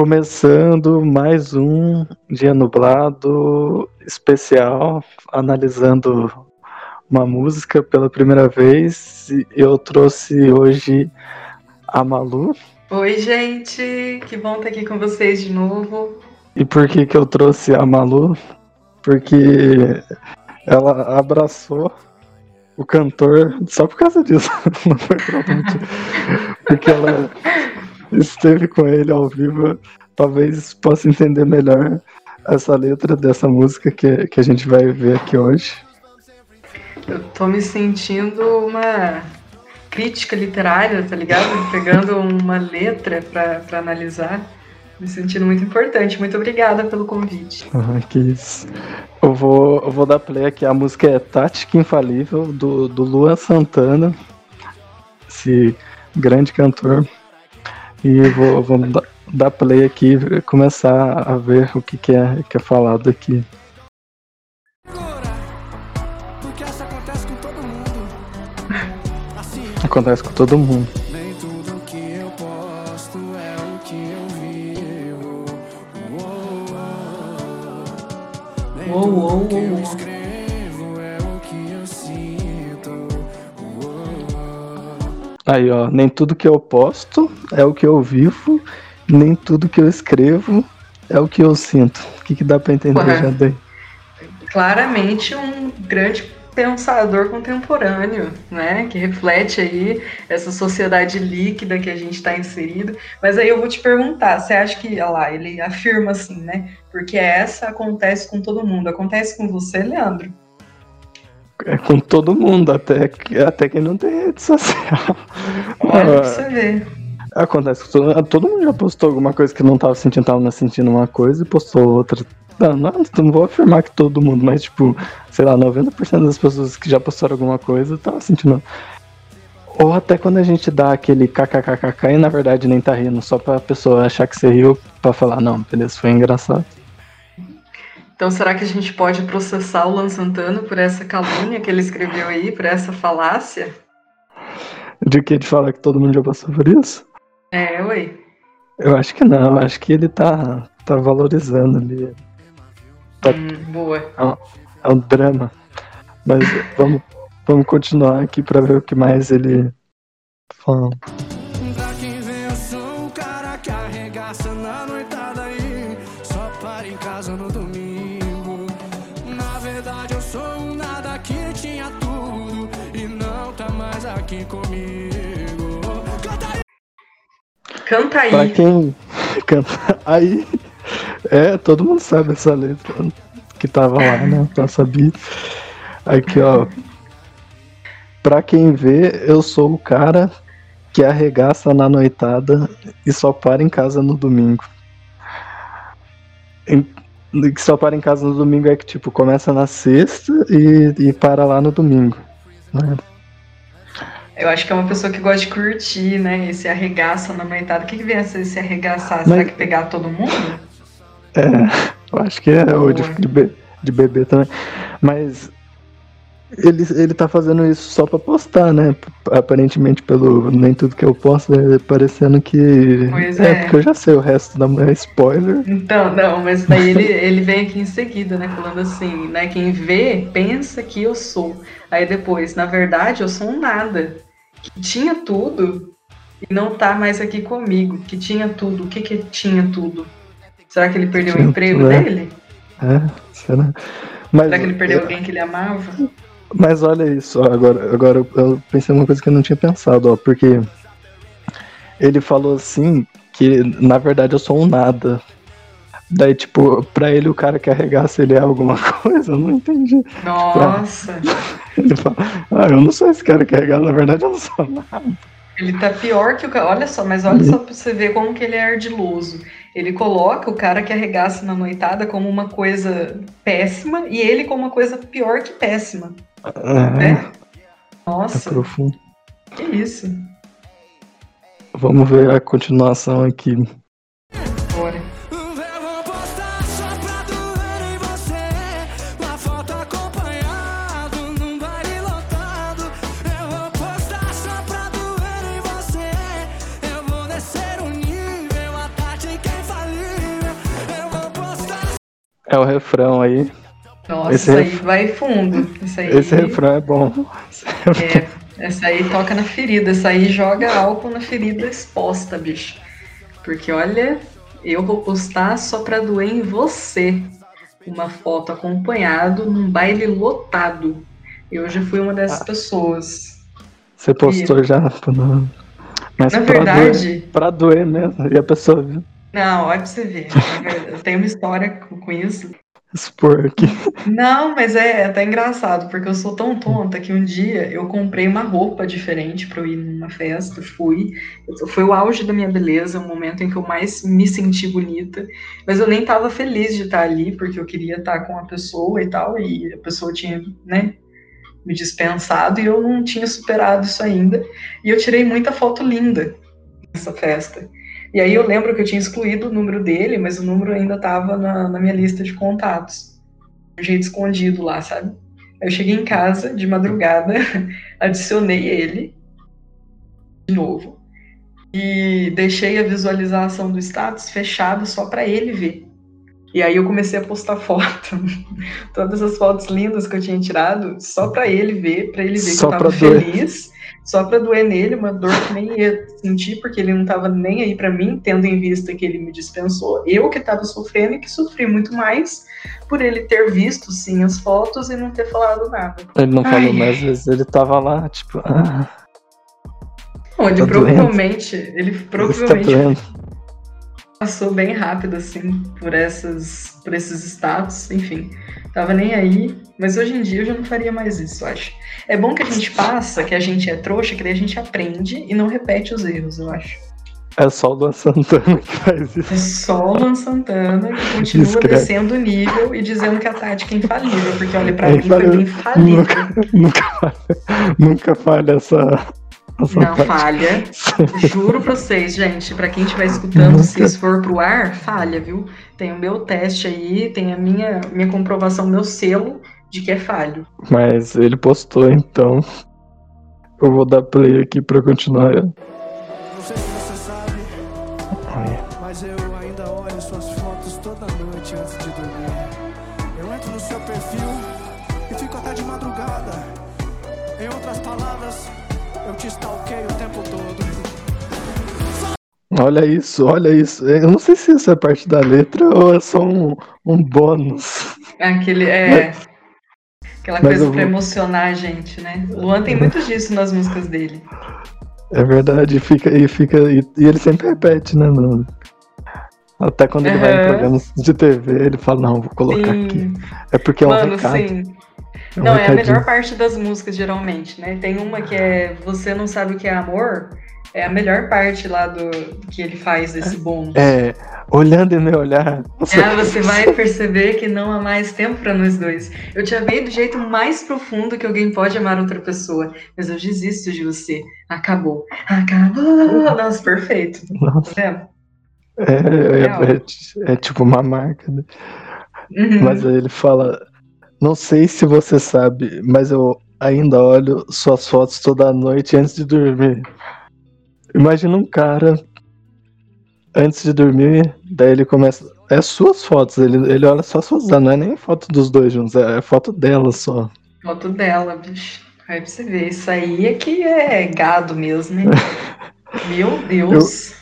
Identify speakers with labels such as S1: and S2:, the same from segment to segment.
S1: Começando mais um dia nublado especial, analisando uma música pela primeira vez. Eu trouxe hoje a Malu.
S2: Oi, gente, que bom estar aqui com vocês de novo.
S1: E por que que eu trouxe a Malu? Porque ela abraçou o cantor só por causa disso. Não foi provavelmente porque ela esteve com ele ao vivo. Talvez possa entender melhor essa letra dessa música que, que a gente vai ver aqui hoje.
S2: Eu tô me sentindo uma crítica literária, tá ligado? Pegando uma letra para analisar. Me sentindo muito importante. Muito obrigada pelo convite.
S1: Ah, que isso. Eu vou, eu vou dar play aqui. A música é Tática Infalível, do, do Luan Santana. Esse grande cantor. E vou, vou dar, dar play aqui e começar a ver o que, que, é, que é falado aqui. Acontece com todo mundo.
S3: Nem tudo que
S1: Aí, ó, nem tudo que eu posto é o que eu vivo, nem tudo que eu escrevo é o que eu sinto. O que, que dá pra entender
S2: Ué.
S1: já daí?
S2: Claramente um grande pensador contemporâneo, né? Que reflete aí essa sociedade líquida que a gente está inserido. Mas aí eu vou te perguntar, você acha que, olha lá, ele afirma assim, né? Porque essa acontece com todo mundo. Acontece com você, Leandro?
S1: É com todo mundo, até, que- até quem não tem rede social.
S2: Olha
S1: Ah,
S2: pra você ver.
S1: Acontece com todo, todo mundo já postou alguma coisa que não tava sentindo, tava sentindo uma coisa e postou outra. Não, não, não vou afirmar que todo mundo, mas tipo, sei lá, 90% das pessoas que já postaram alguma coisa tava sentindo. Ou até quando a gente dá aquele kkkk e na verdade nem tá rindo, só pra pessoa achar que você riu pra falar, não, beleza, foi engraçado.
S2: Então, será que a gente pode processar o Luan Santana por essa calúnia que ele escreveu aí, por essa falácia?
S1: De que de falar que todo mundo já passou por isso?
S2: É, ué.
S1: Eu acho que não, eu acho que ele tá, tá valorizando ali. Tá.
S2: Hum, boa.
S1: É um drama. Mas vamos, vamos continuar aqui pra ver o que mais ele fala.
S3: Pra quem vê, eu sou o cara que arregaça na noitada aí. Para em casa no domingo. Na verdade, eu sou um nada que tinha tudo. E não tá mais aqui comigo. Canta aí!
S2: Canta aí.
S1: Pra quem canta aí, é, todo mundo sabe essa letra que tava lá, né? Pra saber. Aqui, ó. Pra quem vê, eu sou o cara que arregaça na noitada e só para em casa no domingo. Que só para em casa no domingo é que, tipo, começa na sexta e, e para lá no domingo. né?
S2: Eu acho que é uma pessoa que gosta de curtir, né? Esse arregaça na noitada. O que, que vem a ser esse arregaçar?
S1: Mas-
S2: Será que pegar todo mundo?
S1: É, eu acho que é, ou de, de, be- de bebê também. Mas ele, ele tá fazendo isso só pra postar, né? Aparentemente, pelo nem tudo que eu posto, é parecendo que.
S2: Pois é.
S1: porque eu já sei o resto da é spoiler.
S2: Então, não, mas daí ele, ele vem aqui em seguida, né? Falando assim, né? Quem vê, pensa que eu sou. Aí depois, na verdade, eu sou um nada. Que tinha tudo e não tá mais aqui comigo. Que tinha tudo. O que que tinha tudo? Será que ele perdeu o
S1: Tinha
S2: emprego
S1: tudo, é.
S2: dele?
S1: É, será? Mas,
S2: Será que ele perdeu alguém que ele amava?
S1: Mas olha isso, agora, agora eu- pensei uma coisa que eu não tinha pensado, ó, porque ele falou assim que na verdade eu sou um nada. Daí, tipo, pra ele o cara que arregaça ele é alguma coisa, eu não entendi.
S2: Nossa,
S1: Ele fala, ah, eu não sou esse cara que arregaça, na verdade eu não sou nada.
S2: Ele tá pior que o cara. Olha só, mas olha só pra você ver como que ele é ardiloso. Ele coloca o cara que arregaça na noitada como uma coisa péssima e ele como uma coisa pior que péssima.
S1: É,
S2: né?
S1: é
S2: Nossa,
S1: profundo.
S2: que isso.
S1: Vamos ver a continuação aqui. É o refrão aí.
S2: Nossa, esse isso aí vai fundo. Isso aí...
S1: Esse refrão é bom.
S2: É, essa aí toca na ferida. Essa aí joga álcool na ferida exposta, bicho. Porque olha, eu vou postar só pra doer em você. Uma foto acompanhado num baile lotado. Eu já fui uma dessas ah. pessoas.
S1: Você postou e... já?
S2: Mas Na pra verdade.
S1: Doer, pra doer mesmo. E a pessoa viu.
S2: Não, olha pra você ver. Eu tenho uma história com isso.
S1: Expor aqui.
S2: Não, mas é, é até engraçado, porque eu sou tão tonta que um dia eu comprei uma roupa diferente para eu ir numa festa, fui. Foi o auge da minha beleza, o momento em que eu mais me senti bonita. Mas eu nem tava feliz de estar ali, porque eu queria estar com a pessoa e tal, e a pessoa tinha, né, me dispensado e eu não tinha superado isso ainda. E eu tirei muita foto linda nessa festa. E aí eu lembro que eu tinha excluído o número dele, mas o número ainda estava na, na, minha lista de contatos. De jeito escondido lá, sabe? Eu cheguei em casa de madrugada, adicionei ele de novo e deixei a visualização do status fechada só para ele ver. E aí eu comecei a postar foto, todas as fotos lindas que eu tinha tirado, só para ele ver, para ele ver só que eu tava feliz só para doer nele, uma dor que nem ia sentir, porque ele não estava nem aí para mim, tendo em vista que ele me dispensou. Eu que estava sofrendo e que sofri muito mais por ele ter visto, sim, as fotos e não ter falado nada.
S1: Ele não Ai. falou mais vezes, ele estava lá, tipo. Ah,
S2: não, ele tá provavelmente. Doendo. Ele provavelmente. Passou bem rápido, assim, por, essas, por esses status, enfim. Tava nem aí, mas hoje em dia eu já não faria mais isso, eu acho. É bom que a gente passa, que a gente é trouxa, que daí a gente aprende e não repete os erros, eu acho.
S1: É só o Luan Santana que faz isso.
S2: É só o Luan Santana que continua Escreve. descendo o nível e dizendo que a tática é infalível, porque olha, pra é mim foi bem infalível.
S1: Nunca, nunca, falha, nunca falha essa,
S2: não falha. Juro pra vocês, gente. Pra quem estiver escutando, Nunca. se isso for pro ar, falha, viu? Tem o meu teste aí, tem a minha, minha comprovação, meu selo de que é falho.
S1: Mas ele postou, então. Eu vou dar play aqui pra continuar. Olha isso, olha isso. Eu não sei se isso é parte da letra ou é só um, um bônus.
S2: Aquele, é. Aquela Mas coisa pra vou... emocionar a gente, né? O Luan tem muito disso nas músicas dele.
S1: É verdade, fica, e fica. E, e ele sempre repete, né, mano? Até quando ele uhum. vai em programas de TV, ele fala, não, vou colocar sim. aqui. É porque é um Mano, recado. Sim.
S2: É um não, recadinho. é a melhor parte das músicas, geralmente, né? Tem uma que é Você Não Sabe O Que É Amor, é a melhor parte lá do que ele faz desse bônus.
S1: É, olhando em meu olhar.
S2: Você... É, você vai perceber que não há mais tempo para nós dois. Eu te amei do jeito mais profundo que alguém pode amar outra pessoa, mas eu desisto de você. Acabou. Acabou. Nossa, perfeito.
S1: Nossa. Tá é, é, é, é, tipo uma marca, né? Uhum. Mas aí ele fala: Não sei se você sabe, mas eu ainda olho suas fotos toda noite antes de dormir. Imagina um cara antes de dormir, daí ele começa. É suas fotos, ele, ele olha só suas, não é nem foto dos dois juntos, é foto dela só.
S2: Foto dela, bicho. Aí pra você ver, isso aí é que é gado mesmo, né? Meu Deus.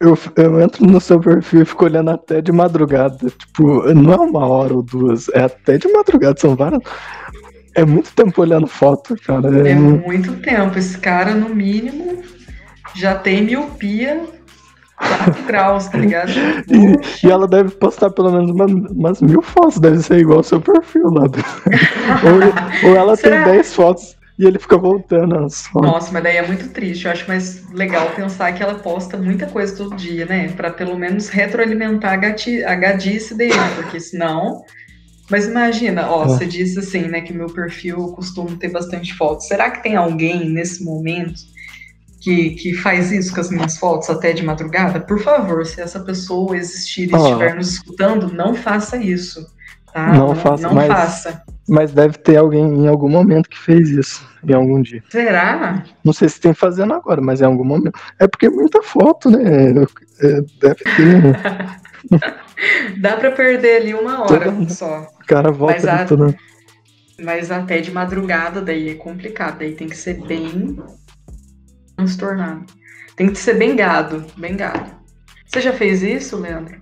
S1: Eu, eu, eu, entro no seu perfil e fico olhando até de madrugada. Tipo, não é uma hora ou duas, é até de madrugada, são várias. É muito tempo olhando foto, cara.
S2: É, é muito tempo. Esse cara, no mínimo, já tem miopia 4 graus, tá ligado?
S1: E, e, ela deve postar pelo menos uma, umas mil fotos, deve ser igual ao seu perfil lá. ou, ou ela Será? tem 10 fotos e ele fica voltando as fotos.
S2: Nossa, mas daí é muito triste. Eu acho mais legal pensar que ela posta muita coisa todo dia, né? Pra pelo menos retroalimentar a, gati, a gadice dele, porque senão. Mas imagina, ó, é. você disse assim, né, que meu perfil costuma ter bastante fotos. Será que tem alguém nesse momento que, que faz isso com as minhas fotos até de madrugada, por favor, se essa pessoa existir e estiver nos escutando, não faça isso. Tá?
S1: Não, não faça. Não mas, faça. Mas deve ter alguém em algum momento que fez isso, em algum dia.
S2: Será?
S1: Não sei se tem fazendo agora, mas em algum momento. É porque é muita foto, né? É, deve ter.
S2: Dá pra perder ali uma hora
S1: Todo-
S2: só.
S1: O cara volta
S2: Mas a- Mas até de madrugada daí é complicado. Daí tem que ser bem transtornado. Tem que ser bem gado, bem gado. Você já fez isso, Leandro?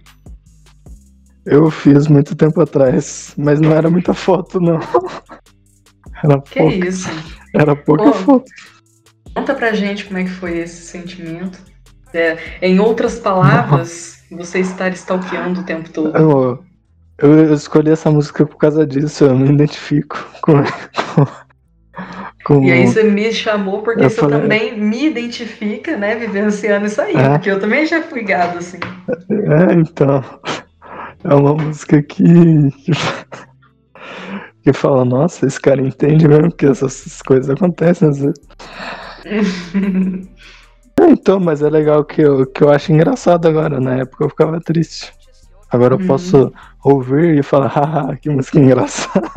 S1: Eu fiz muito tempo atrás, mas não era muita foto, não. Era
S2: Que
S1: pouca,
S2: isso?
S1: era pouca
S2: Pô.
S1: foto.
S2: Conta pra gente como é que foi esse sentimento. É, em outras palavras, você estar stalkeando o tempo todo.
S1: Eu, eu, eu escolhi essa música por causa disso, eu me identifico com. com, com-
S2: E aí você me chamou porque
S1: Eu
S2: você
S1: falei-
S2: também me identifica, né, vivenciando isso aí.
S1: É.
S2: Porque eu também já fui gado, assim.
S1: É, então. É uma música que. que, que fala, nossa, esse cara entende mesmo que essas coisas acontecem às vezes. É, Então, mas é legal que eu, que eu acho engraçado agora. Na época eu ficava triste. Agora eu
S2: Uhum.
S1: posso ouvir e falar, haha, que música engraçada,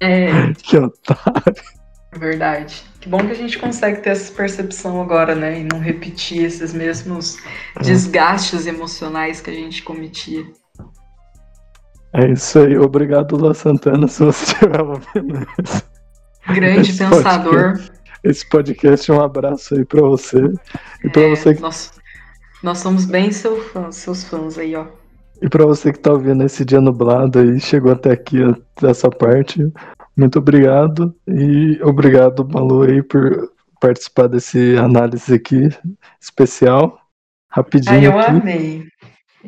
S2: É,
S1: que otário.
S2: Verdade. Que bom que a gente consegue ter essa percepção agora, né? E não repetir esses mesmos desgastes emocionais que a gente cometia.
S1: É isso aí, obrigado, Lua Santana, se você estiver ouvindo isso.
S2: Grande
S1: Esse
S2: pensador.
S1: esse podcast. Um abraço aí pra você. E
S2: É,
S1: você que
S2: nós, nós somos bem seu fã, seus fãs aí, ó.
S1: E pra você que tá ouvindo esse dia nublado aí, chegou até aqui, essa parte, muito obrigado. E obrigado, Malu, aí, por participar desse análise aqui especial. Rapidinho
S2: Ah, eu
S1: aqui.
S2: amei.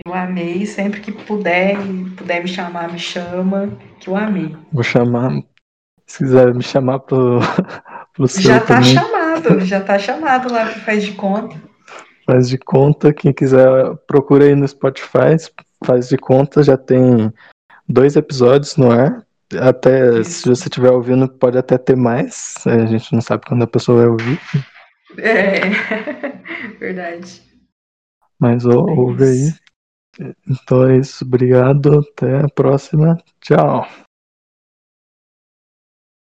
S2: Eu amei. Sempre que puder, puder me chamar, me chama. Que eu amei.
S1: Vou chamar. Se quiser me chamar pro, pro seu
S2: Já tá
S1: também,
S2: chamado, já tá chamado lá que faz de conta.
S1: faz de conta. Quem quiser, procura aí no Spotify, faz de conta. Já tem dois episódios no ar. Até se você estiver ouvindo, pode até ter mais. A gente não sabe quando a pessoa vai ouvir.
S2: É, verdade.
S1: Mas ou-
S2: É
S1: ouve aí. Então é isso. Obrigado. Até a próxima. Tchau.